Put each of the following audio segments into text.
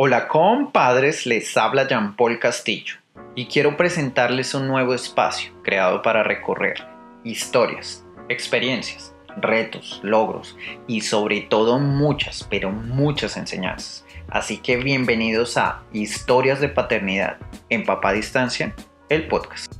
Hola compadres, les habla Jean Paul Castillo y quiero presentarles un nuevo espacio creado para recorrer historias, experiencias, retos, logros y sobre todo muchas, pero muchas enseñanzas. Así que bienvenidos a Historias de Paternidad en Papá Distancia, el podcast.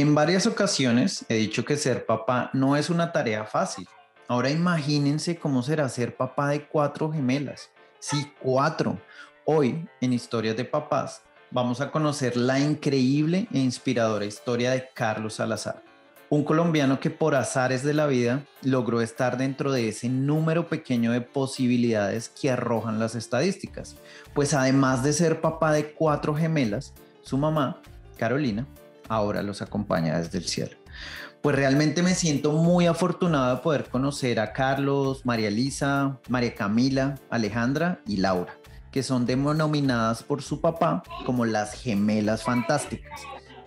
En varias ocasiones he dicho que ser papá no es una tarea fácil. Ahora imagínense cómo será ser papá de cuatro gemelas. Sí, cuatro. Hoy, en Historias de Papás, vamos a conocer la increíble e inspiradora historia de Carlos Salazar, un colombiano que por azares de la vida logró estar dentro de ese número pequeño de posibilidades que arrojan las estadísticas. Pues además de ser papá de cuatro gemelas, su mamá, Carolina, ahora los acompaña desde el cielo. Pues realmente me siento muy afortunado de poder conocer a Carlos, María Elisa, María Camila, Alejandra y Laura, que son denominadas por su papá como las gemelas fantásticas,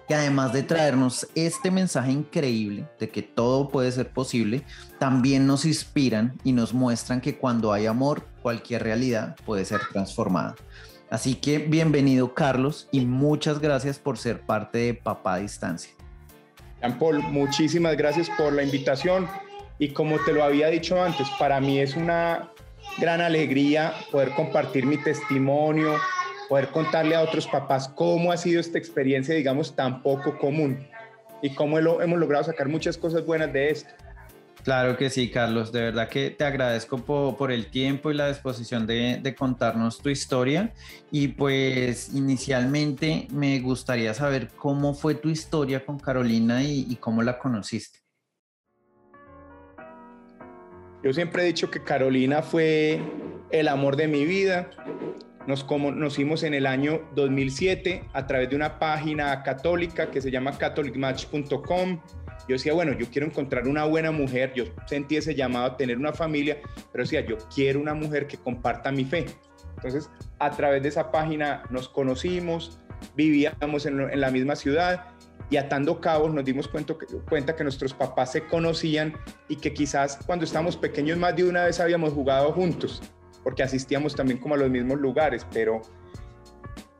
que además de traernos este mensaje increíble de que todo puede ser posible, también nos inspiran y nos muestran que cuando hay amor, cualquier realidad puede ser transformada. Así que bienvenido Carlos y muchas gracias por ser parte de Papá Distancia. Jean Paul, muchísimas gracias por la invitación y como te lo había dicho antes, para mí es una gran alegría poder compartir mi testimonio, poder contarle a otros papás cómo ha sido esta experiencia, digamos, tan poco común y cómo hemos logrado sacar muchas cosas buenas de esto. Claro que sí, Carlos. De verdad que te agradezco por, el tiempo y la disposición de, contarnos tu historia. Y pues inicialmente me gustaría saber cómo fue tu historia con Carolina y, cómo la conociste. Yo siempre he dicho que Carolina fue el amor de mi vida. Nos conocimos en el año 2007 a través de una página católica que se llama catholicmatch.com yo decía, bueno, yo quiero encontrar una buena mujer, yo sentí ese llamado a tener una familia, pero decía, yo quiero una mujer que comparta mi fe. Entonces, a través de esa página nos conocimos, vivíamos en, la misma ciudad y atando cabos nos dimos cuenta que, cuenta que nuestros papás se conocían y que quizás cuando estábamos pequeños más de una vez habíamos jugado juntos, porque asistíamos también como a los mismos lugares, pero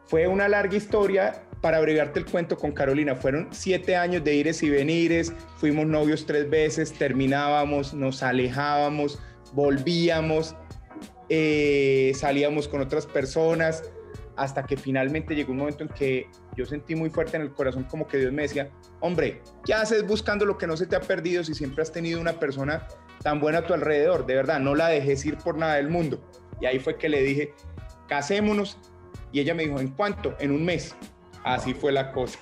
fue una larga historia para abreviarte el cuento con Carolina, fueron siete años de ires y venires, fuimos novios tres veces, terminábamos, nos alejábamos, volvíamos, eh, salíamos con otras personas, hasta que finalmente llegó un momento en que yo sentí muy fuerte en el corazón como que Dios me decía, hombre, ¿qué haces buscando lo que no se te ha perdido si siempre has tenido una persona tan buena a tu alrededor? De verdad, no la dejes ir por nada del mundo. Y ahí fue que le dije, casémonos. Y ella me dijo, ¿en cuánto? En un mes. Así fue la cosa.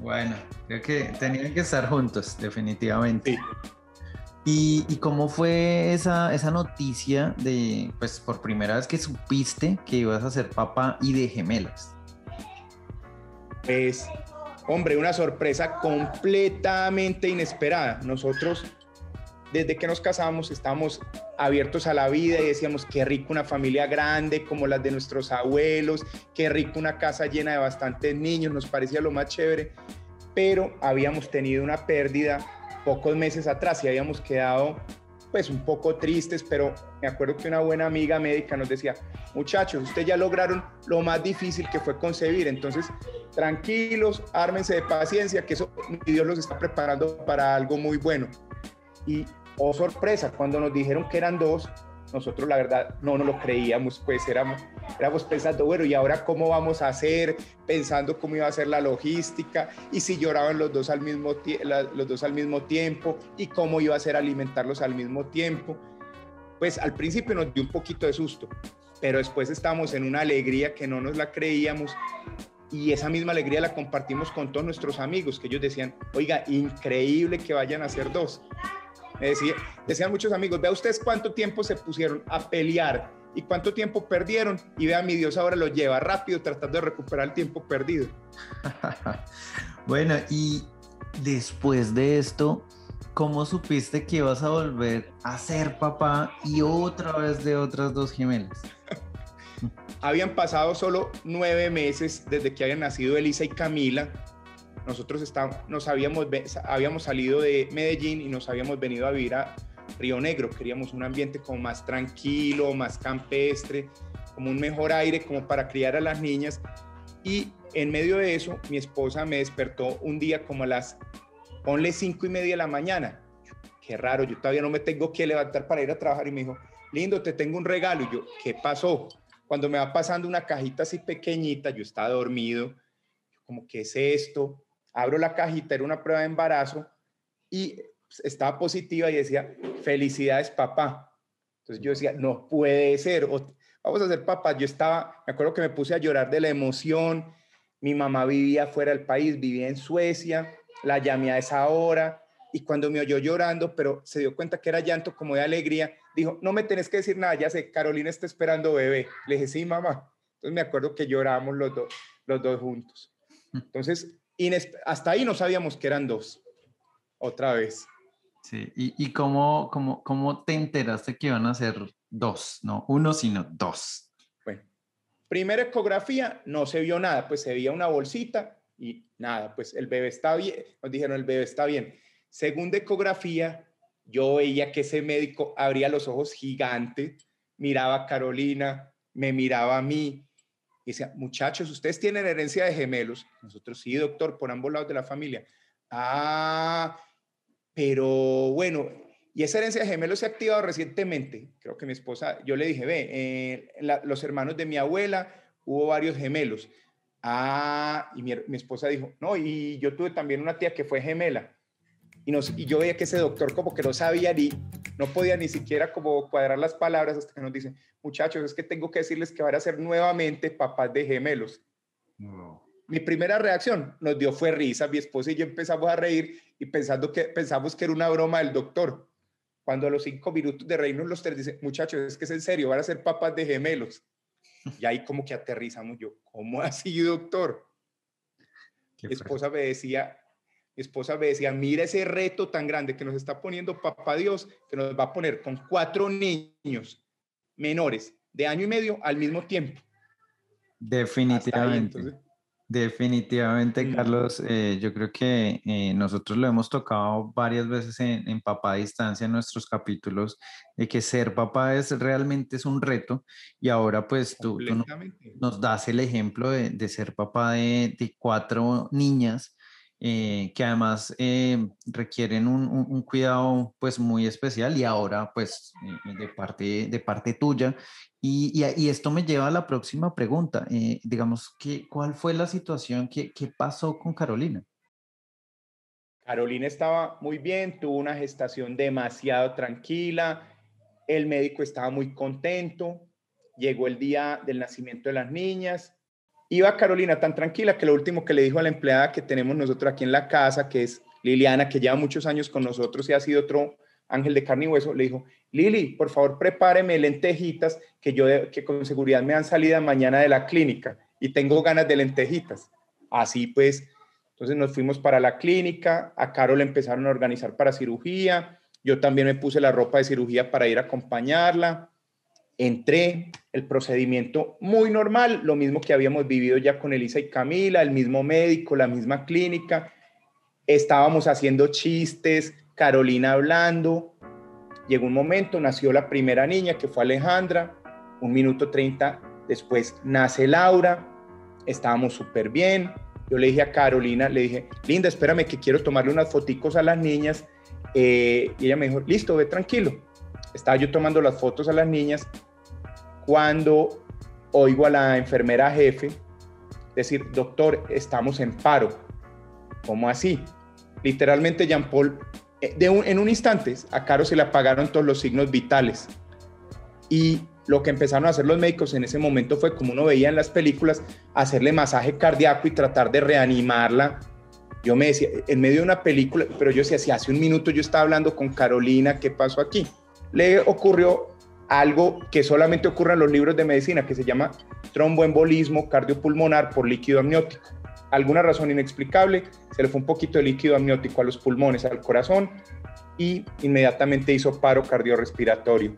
Bueno, creo que tenían que estar juntos, definitivamente. ¿Y, ¿Y, cómo fue esa, esa noticia de, pues, por primera vez que supiste que ibas a ser papá y de gemelas? Pues, hombre, una sorpresa completamente inesperada. Nosotros desde que nos casamos estamos abiertos a la vida y decíamos, qué rico una familia grande como las de nuestros abuelos, qué rico una casa llena de bastantes niños, nos parecía lo más chévere, pero habíamos tenido una pérdida pocos meses atrás y habíamos quedado pues un poco tristes, pero me acuerdo que una buena amiga médica nos decía, muchachos, ustedes ya lograron lo más difícil que fue concebir, entonces tranquilos, ármense de paciencia, que eso Dios los está preparando para algo muy bueno. Y oh sorpresa, cuando nos dijeron que eran dos, nosotros la verdad no nos lo creíamos, pues éramos, éramos pensando, bueno, ¿y ahora cómo vamos a hacer? Pensando cómo iba a ser la logística y si lloraban los dos al mismo, los dos al mismo tiempo y cómo iba a ser alimentarlos al mismo tiempo. Pues al principio nos dio un poquito de susto, pero después estábamos en una alegría que no nos la creíamos y esa misma alegría la compartimos con todos nuestros amigos, que ellos decían, oiga, increíble que vayan a ser dos. Me decía, decían muchos amigos, vea ustedes cuánto tiempo se pusieron a pelear y cuánto tiempo perdieron y vea mi Dios ahora lo lleva rápido tratando de recuperar el tiempo perdido. bueno, y después de esto, ¿cómo supiste que ibas a volver a ser papá y otra vez de otras dos gemelas? Habían pasado solo nueve meses desde que habían nacido Elisa y Camila nosotros estábamos, nos habíamos, habíamos salido de Medellín y nos habíamos venido a vivir a Río Negro. Queríamos un ambiente como más tranquilo, más campestre, como un mejor aire, como para criar a las niñas. Y en medio de eso, mi esposa me despertó un día como a las, ponle cinco y media de la mañana. Qué raro, yo todavía no me tengo que levantar para ir a trabajar. Y me dijo, lindo, te tengo un regalo. Y yo, ¿qué pasó? Cuando me va pasando una cajita así pequeñita, yo estaba dormido, como, ¿qué es esto? Abro la cajita, era una prueba de embarazo y estaba positiva y decía, felicidades papá. Entonces yo decía, no puede ser, vamos a ser papá. Yo estaba, me acuerdo que me puse a llorar de la emoción. Mi mamá vivía fuera del país, vivía en Suecia, la llamé a esa hora y cuando me oyó llorando, pero se dio cuenta que era llanto como de alegría, dijo, no me tenés que decir nada, ya sé, Carolina está esperando bebé. Le dije, sí, mamá. Entonces me acuerdo que llorábamos los, dos los dos juntos. Entonces, hasta ahí no sabíamos que eran dos, otra vez. Sí, ¿y, y cómo, cómo, cómo te enteraste que iban a ser dos? No uno, sino dos. Bueno, primera ecografía, no se vio nada, pues se veía una bolsita y nada, pues el bebé está bien, nos dijeron el bebé está bien. Segunda ecografía, yo veía que ese médico abría los ojos gigantes, miraba a Carolina, me miraba a mí muchachos, ustedes tienen herencia de gemelos. Nosotros sí, doctor, por ambos lados de la familia. Ah, pero bueno, y esa herencia de gemelos se ha activado recientemente. Creo que mi esposa, yo le dije, ve, eh, los hermanos de mi abuela, hubo varios gemelos. Ah, y mi, esposa dijo, no, y yo tuve también una tía que fue gemela y, yo veía que ese doctor como que no sabía ni, no podía ni siquiera como cuadrar las palabras hasta que nos dice, muchachos, es que tengo que decirles que van a ser nuevamente papás de gemelos. Mi primera reacción nos dio fue risa, mi esposa y yo empezamos a reír y pensando que, pensamos que era una broma del doctor. Cuando a los cinco minutos de reírnos los tres dice, muchachos, es que es en serio, van a ser papás de gemelos. Y ahí como que aterrizamos yo, ¿cómo así, doctor? Mi esposa me decía, mi esposa me decía, mira ese reto tan grande que nos está poniendo papá Dios, que nos va a poner con cuatro niños menores de año y medio al mismo tiempo. Definitivamente. Definitivamente, mm. Carlos, eh, yo creo que eh, nosotros lo hemos tocado varias veces en, Papá a Distancia en nuestros capítulos, de que ser papá es realmente es un reto y ahora pues tú, nos, das el ejemplo de, ser papá de, de, cuatro niñas eh, que además eh, requieren un, cuidado pues muy especial y ahora pues eh, de, parte, de parte tuya. Y, y, esto me lleva a la próxima pregunta. digamos, ¿qué, ¿cuál fue la situación? ¿Qué, ¿Qué pasó con Carolina? Carolina estaba muy bien, tuvo una gestación demasiado tranquila, el médico estaba muy contento, llegó el día del nacimiento de las niñas, Iba Carolina tan tranquila que lo último que le dijo a la empleada que tenemos nosotros aquí en la casa, que es Liliana, que lleva muchos años con nosotros y ha sido otro ángel de carne y hueso, le dijo, Lili, por favor prepáreme lentejitas que yo que con seguridad me han salido mañana de la clínica y tengo ganas de lentejitas. Así pues, entonces nos fuimos para la clínica, a Carol empezaron a organizar para cirugía, yo también me puse la ropa de cirugía para ir a acompañarla entré, el procedimiento muy normal, lo mismo que habíamos vivido ya con Elisa y Camila, el mismo médico, la misma clínica, estábamos haciendo chistes, Carolina hablando, llegó un momento, nació la primera niña que fue Alejandra, un minuto treinta después nace Laura, estábamos súper bien, yo le dije a Carolina, le dije, Linda, espérame que quiero tomarle unas foticos a las niñas, eh, y ella me dijo, listo, ve tranquilo. Estaba yo tomando las fotos a las niñas cuando oigo a la enfermera jefe decir, doctor, estamos en paro. ¿Cómo así? Literalmente Jean Paul, eh, de en un instante, a Caro se le apagaron todos los signos vitales. Y lo que empezaron a hacer los médicos en ese momento fue, como uno veía en las películas, hacerle masaje cardíaco y tratar de reanimarla. Yo me decía, en medio de una película, pero yo decía, si hace un minuto yo estaba hablando con Carolina, ¿qué pasó aquí? Le ocurrió algo que solamente ocurre en los libros de medicina, que se llama tromboembolismo cardiopulmonar por líquido amniótico. Alguna razón inexplicable, se le fue un poquito de líquido amniótico a los pulmones, al corazón, y inmediatamente hizo paro cardiorrespiratorio.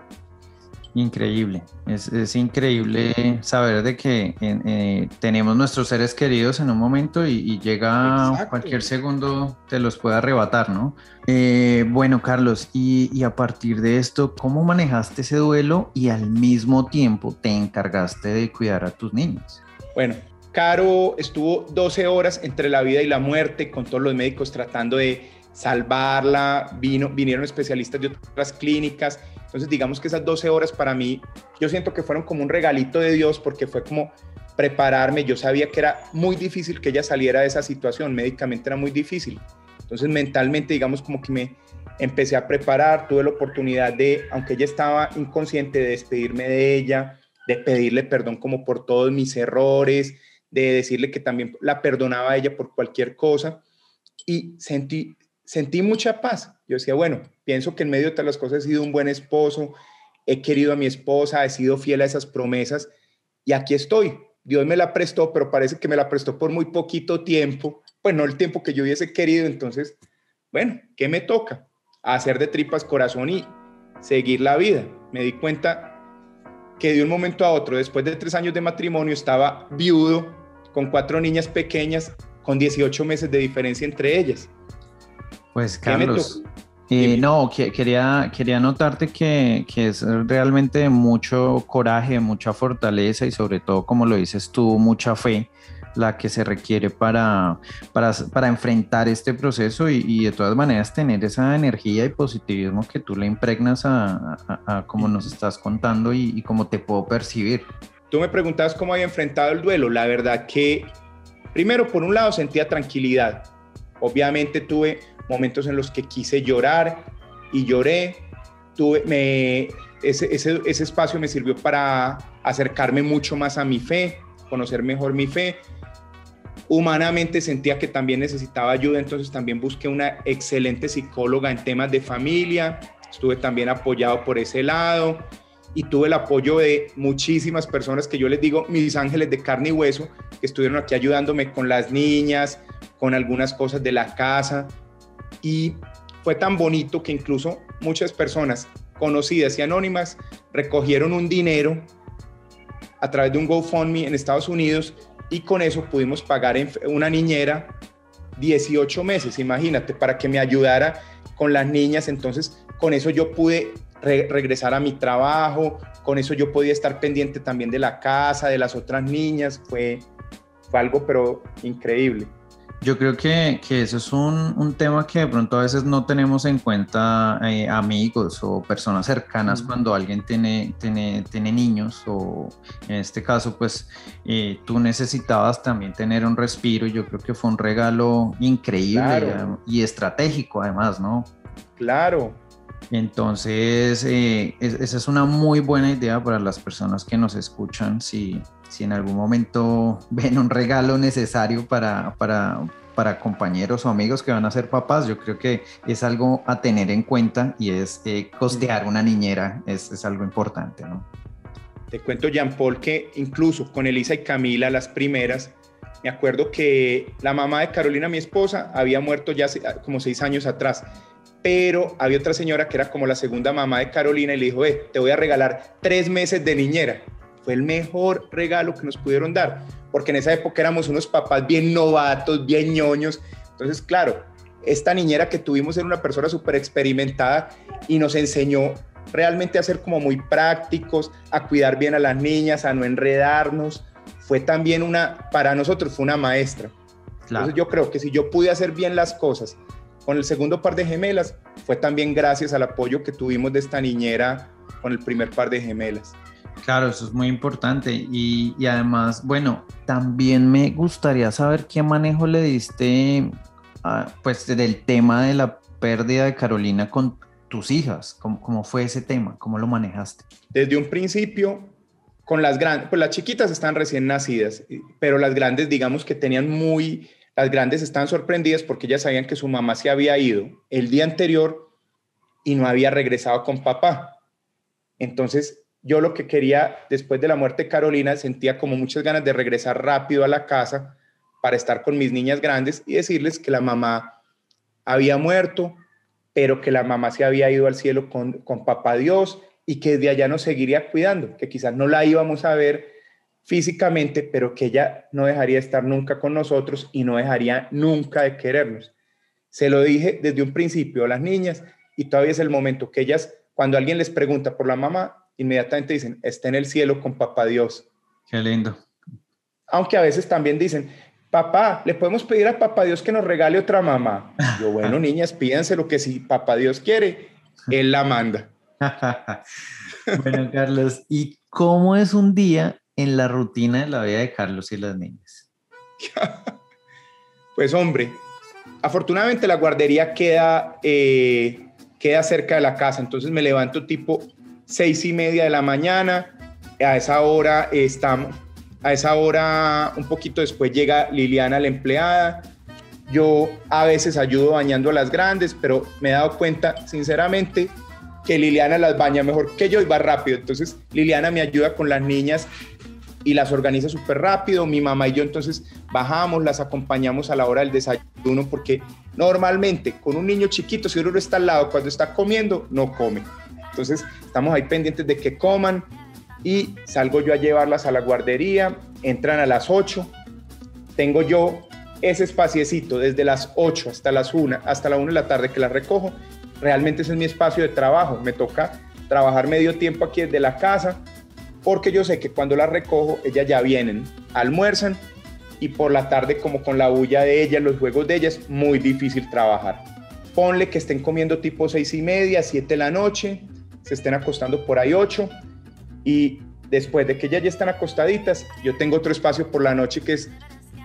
Increíble, es, increíble saber de que eh, tenemos nuestros seres queridos en un momento y, llega cualquier segundo te los puede arrebatar, ¿no? Eh, bueno, Carlos, y, a partir de esto, ¿cómo manejaste ese duelo y al mismo tiempo te encargaste de cuidar a tus niños? Bueno, Caro estuvo 12 horas entre la vida y la muerte con todos los médicos tratando de salvarla, vino, vinieron especialistas de otras clínicas entonces, digamos que esas 12 horas para mí, yo siento que fueron como un regalito de Dios porque fue como prepararme. Yo sabía que era muy difícil que ella saliera de esa situación, médicamente era muy difícil. Entonces, mentalmente, digamos como que me empecé a preparar, tuve la oportunidad de, aunque ella estaba inconsciente, de despedirme de ella, de pedirle perdón como por todos mis errores, de decirle que también la perdonaba a ella por cualquier cosa. Y sentí, sentí mucha paz. Yo decía, bueno, pienso que en medio de todas las cosas he sido un buen esposo, he querido a mi esposa, he sido fiel a esas promesas y aquí estoy. Dios me la prestó, pero parece que me la prestó por muy poquito tiempo, pues no el tiempo que yo hubiese querido. Entonces, bueno, ¿qué me toca? Hacer de tripas corazón y seguir la vida. Me di cuenta que de un momento a otro, después de tres años de matrimonio, estaba viudo, con cuatro niñas pequeñas, con 18 meses de diferencia entre ellas. Pues Carlos, no, quería, quería notarte que, que, es realmente mucho coraje, mucha fortaleza y sobre todo, como lo dices tú, mucha fe la que se requiere para, para, para enfrentar este proceso y, de todas maneras tener esa energía y positivismo que tú le impregnas a, a, como nos estás contando y, y cómo te puedo percibir. Tú me preguntabas cómo había enfrentado el duelo. La verdad que, primero, por un lado, sentía tranquilidad. Obviamente tuve momentos en los que quise llorar y lloré. Tuve, ese, ese, ese espacio me sirvió para acercarme mucho más a mi fe, conocer mejor mi fe. Humanamente sentía que también necesitaba ayuda, entonces también busqué una excelente psicóloga en temas de familia. Estuve también apoyado por ese lado y tuve el apoyo de muchísimas personas que yo les digo mis ángeles de carne y hueso, que estuvieron aquí ayudándome con las niñas, con algunas cosas de la casa y fue tan bonito que incluso muchas personas conocidas y anónimas recogieron un dinero a través de un GoFundMe en Estados Unidos y con eso pudimos pagar una niñera 18 meses, imagínate, para que me ayudara con las niñas. Entonces, con eso yo pude regresar a mi trabajo, con eso yo podía estar pendiente también de la casa, de las otras niñas. Fue, algo, pero increíble. Yo creo que, que eso es un, un, tema que de pronto a veces no tenemos en cuenta eh, amigos o personas cercanas cuando alguien tiene, tiene, tiene, niños o en este caso pues eh, tú necesitabas también tener un respiro y yo creo que fue un regalo increíble y estratégico además, ¿no? Claro. Entonces, eh, esa es una muy buena idea para las personas que nos escuchan si si en algún momento ven un regalo necesario para, para, para compañeros o amigos que van a ser papás, yo creo que es algo a tener en cuenta y es eh, costear una niñera, es, es, algo importante, ¿no? Te cuento, Jean Paul, que incluso con Elisa y Camila, las primeras, me acuerdo que la mamá de Carolina, mi esposa, había muerto ya como seis años atrás, pero había otra señora que era como la segunda mamá de Carolina y le dijo, eh, te voy a regalar tres meses de niñera fue el mejor regalo que nos pudieron dar, porque en esa época éramos unos papás bien novatos, bien ñoños. Entonces, claro, esta niñera que tuvimos era una persona súper experimentada y nos enseñó realmente a ser como muy prácticos, a cuidar bien a las niñas, a no enredarnos. Fue también una, para nosotros fue una maestra. Entonces yo creo que si yo pude hacer bien las cosas con el segundo par de gemelas, fue también gracias al apoyo que tuvimos de esta niñera con el primer par de gemelas. Claro, eso es muy importante. Y, además, bueno, también me gustaría saber qué manejo le diste, pues, del tema de la pérdida de Carolina con tus hijas. ¿Cómo, ¿Cómo, fue ese tema? ¿Cómo lo manejaste? Desde un principio, con las grandes, pues las chiquitas están recién nacidas, pero las grandes, digamos que tenían muy, las grandes están sorprendidas porque ellas sabían que su mamá se había ido el día anterior y no había regresado con papá. Entonces, yo lo que quería, después de la muerte de Carolina, sentía como muchas ganas de regresar rápido a la casa para estar con mis niñas grandes y decirles que la mamá había muerto, pero que la mamá se había ido al cielo con, con papá Dios y que desde allá nos seguiría cuidando, que quizás no la íbamos a ver físicamente, pero que ella no dejaría de estar nunca con nosotros y no dejaría nunca de querernos. Se lo dije desde un principio a las niñas y todavía es el momento que ellas, cuando alguien les pregunta por la mamá, inmediatamente dicen, está en el cielo con papá Dios. Qué lindo. Aunque a veces también dicen, papá, le podemos pedir a papá Dios que nos regale otra mamá. Yo, bueno, niñas, pídanse lo que si papá Dios quiere, él la manda. bueno, Carlos, ¿y cómo es un día en la rutina de la vida de Carlos y las niñas? pues hombre, afortunadamente la guardería queda, eh, queda cerca de la casa, entonces me levanto tipo seis y media de la mañana, a esa hora estamos, a esa hora un poquito después llega Liliana la empleada, yo a veces ayudo bañando a las grandes, pero me he dado cuenta sinceramente que Liliana las baña mejor que yo y va rápido. Entonces Liliana me ayuda con las niñas y las organiza súper rápido. Mi mamá y yo entonces bajamos, las acompañamos a la hora del desayuno porque normalmente con un niño chiquito, si uno está al lado cuando está comiendo, no come. Entonces estamos ahí pendientes de que coman y salgo yo a llevarlas a la guardería, entran a las 8, tengo yo ese espaciecito desde las 8 hasta las 1, hasta la 1 de la tarde que las recojo realmente ese es mi espacio de trabajo. Me toca trabajar medio tiempo aquí desde la casa, porque yo sé que cuando las recojo, ellas ya vienen, almuerzan y por la tarde, como con la bulla de ellas, los juegos de ellas, muy difícil trabajar. Ponle que estén comiendo tipo seis y media, siete de la noche, se estén acostando por ahí ocho y después de que ellas ya están acostaditas, yo tengo otro espacio por la noche que es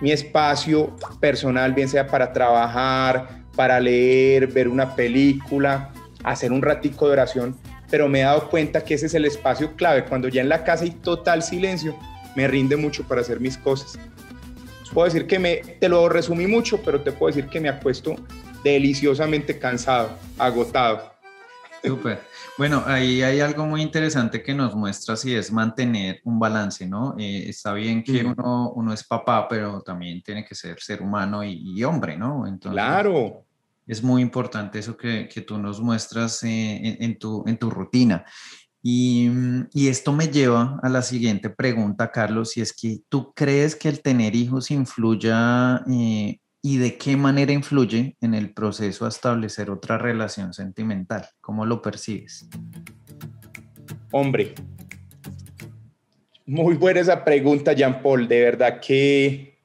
mi espacio personal, bien sea para trabajar, para leer, ver una película, hacer un ratico de oración, pero me he dado cuenta que ese es el espacio clave. Cuando ya en la casa hay total silencio, me rinde mucho para hacer mis cosas. Puedo decir que me, te lo resumí mucho, pero te puedo decir que me acuesto deliciosamente cansado, agotado. Súper. Bueno, ahí hay algo muy interesante que nos muestra si es mantener un balance, ¿no? Eh, está bien que uno, uno es papá, pero también tiene que ser ser humano y, hombre, ¿no? Entonces, claro es muy importante eso que, tú nos muestras eh, en, tu, en tu rutina. Y, esto me lleva a la siguiente pregunta, Carlos, si es que tú crees que el tener hijos influya eh, y de qué manera influye en el proceso a establecer otra relación sentimental. ¿Cómo lo percibes? Hombre, muy buena esa pregunta, Jean Paul. De verdad que,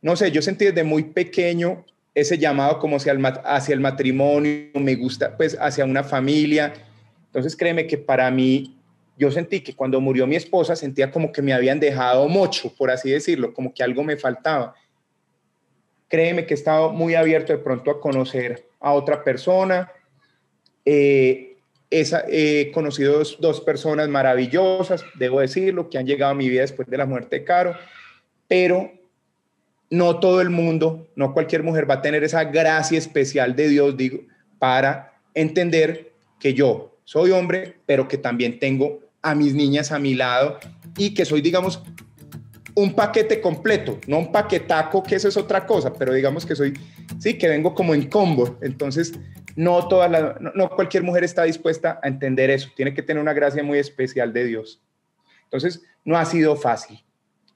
no sé, yo sentí desde muy pequeño ese llamado como hacia el, matrimonio, me gusta pues hacia una familia. Entonces créeme que para mí, yo sentí que cuando murió mi esposa sentía como que me habían dejado mucho, por así decirlo, como que algo me faltaba. Créeme que he estado muy abierto de pronto a conocer a otra persona. Eh, he conocido dos, dos, personas maravillosas, debo decirlo, que han llegado a mi vida después de la muerte de Caro, pero no todo el mundo, no cualquier mujer va a tener esa gracia especial de Dios, digo, para entender que yo soy hombre, pero que también tengo a mis niñas a mi lado y que soy, digamos, un paquete completo, no un paquetaco, que eso es otra cosa, pero digamos que soy, sí, que vengo como en combo. Entonces, no, toda la, no cualquier mujer está dispuesta a entender eso, tiene que tener una gracia muy especial de Dios. Entonces, no ha sido fácil,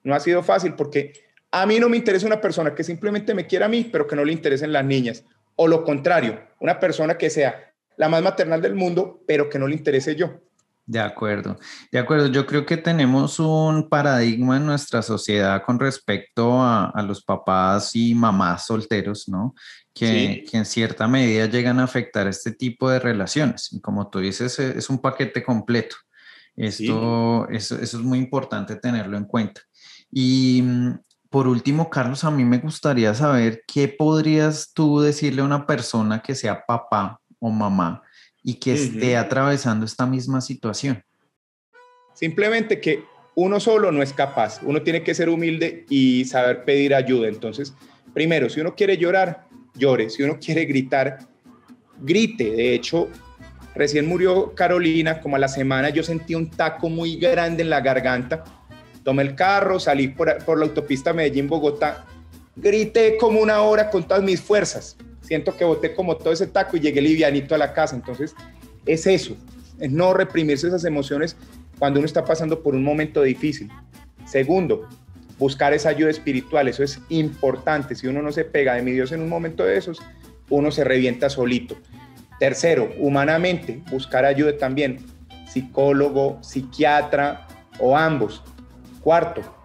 no ha sido fácil porque a mí no me interesa una persona que simplemente me quiera a mí, pero que no le interesen las niñas. O lo contrario, una persona que sea la más maternal del mundo, pero que no le interese yo. De acuerdo, de acuerdo. Yo creo que tenemos un paradigma en nuestra sociedad con respecto a, los papás y mamás solteros, ¿no? Que, en cierta medida llegan a afectar este tipo de relaciones. Y como tú dices, e, es un paquete completo. Esto, eso, eso es muy importante tenerlo en cuenta. Y mm, por último, Carlos, a mí me gustaría saber qué podrías tú decirle a una persona que sea papá o mamá y que esté atravesando esta misma situación. Simplemente que uno solo no es capaz, uno tiene que ser humilde y saber pedir ayuda. Entonces, primero, si uno quiere llorar, llore, si uno quiere gritar, grite. De hecho, recién murió Carolina, como a la semana yo sentí un taco muy grande en la garganta tomé el carro, salí por, la autopista Medellín-Bogotá, grité como una hora con todas mis fuerzas. Siento que boté como todo ese taco y llegué livianito a la casa. Entonces, es eso. es no reprimirse esas emociones cuando uno está pasando por un momento difícil. Segundo, buscar esa ayuda espiritual, eso es importante. Si uno no se pega de mi Dios en un momento de esos, uno se revienta solito. Tercero, humanamente, buscar ayuda también, psicólogo, psiquiatra o ambos. Cuarto,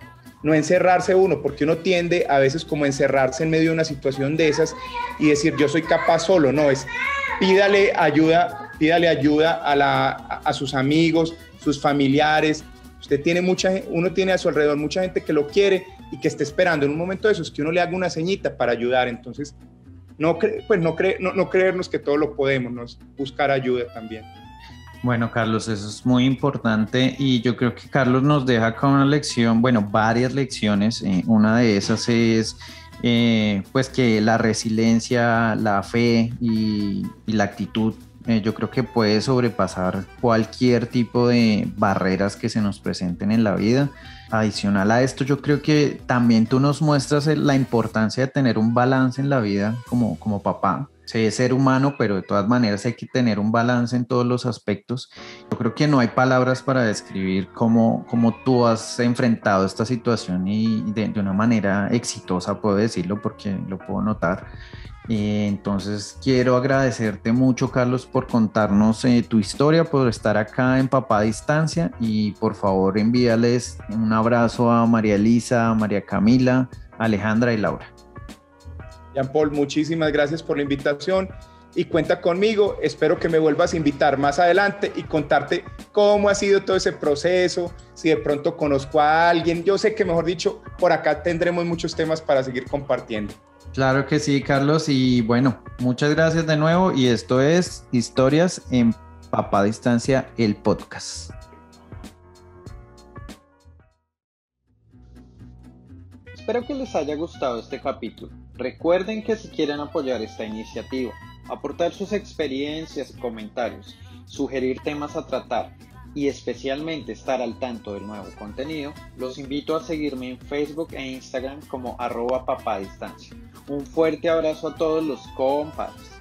no encerrarse uno, porque uno tiende a veces como encerrarse en medio de una situación de esas y decir yo soy capaz solo, no, es pídale ayuda, pídale ayuda a, la, a sus amigos, sus familiares. Usted tiene mucha, uno tiene a su alrededor mucha gente que lo quiere y que esté esperando en un momento de esos que uno le haga una ceñita para ayudar. Entonces, no, pues no, no, no creernos que todo lo podemos, ¿no? buscar ayuda también. Bueno, Carlos, eso es muy importante y yo creo que Carlos nos deja con una lección, bueno, varias lecciones. Eh, una de esas es eh, pues que la resiliencia, la fe y, la actitud eh, yo creo que puede sobrepasar cualquier tipo de barreras que se nos presenten en la vida. Adicional a esto, yo creo que también tú nos muestras la importancia de tener un balance en la vida como, como papá se es ser humano, pero de todas maneras hay que tener un balance en todos los aspectos. Yo creo que no hay palabras para describir cómo, cómo tú has enfrentado esta situación y de, de una manera exitosa, puedo decirlo, porque lo puedo notar. Eh, entonces quiero agradecerte mucho, Carlos, por contarnos eh, tu historia, por estar acá en Papá Distancia y por favor envíales un abrazo a María Elisa, María Camila, Alejandra y Laura. Jean Paul, muchísimas gracias por la invitación y cuenta conmigo. Espero que me vuelvas a invitar más adelante y contarte cómo ha sido todo ese proceso, si de pronto conozco a alguien. Yo sé que, mejor dicho, por acá tendremos muchos temas para seguir compartiendo. Claro que sí, Carlos. Y bueno, muchas gracias de nuevo. Y esto es Historias en Papá Distancia, el podcast. Espero que les haya gustado este capítulo. Recuerden que si quieren apoyar esta iniciativa, aportar sus experiencias y comentarios, sugerir temas a tratar y especialmente estar al tanto del nuevo contenido, los invito a seguirme en Facebook e Instagram como arroba papadistancia. Un fuerte abrazo a todos los compadres.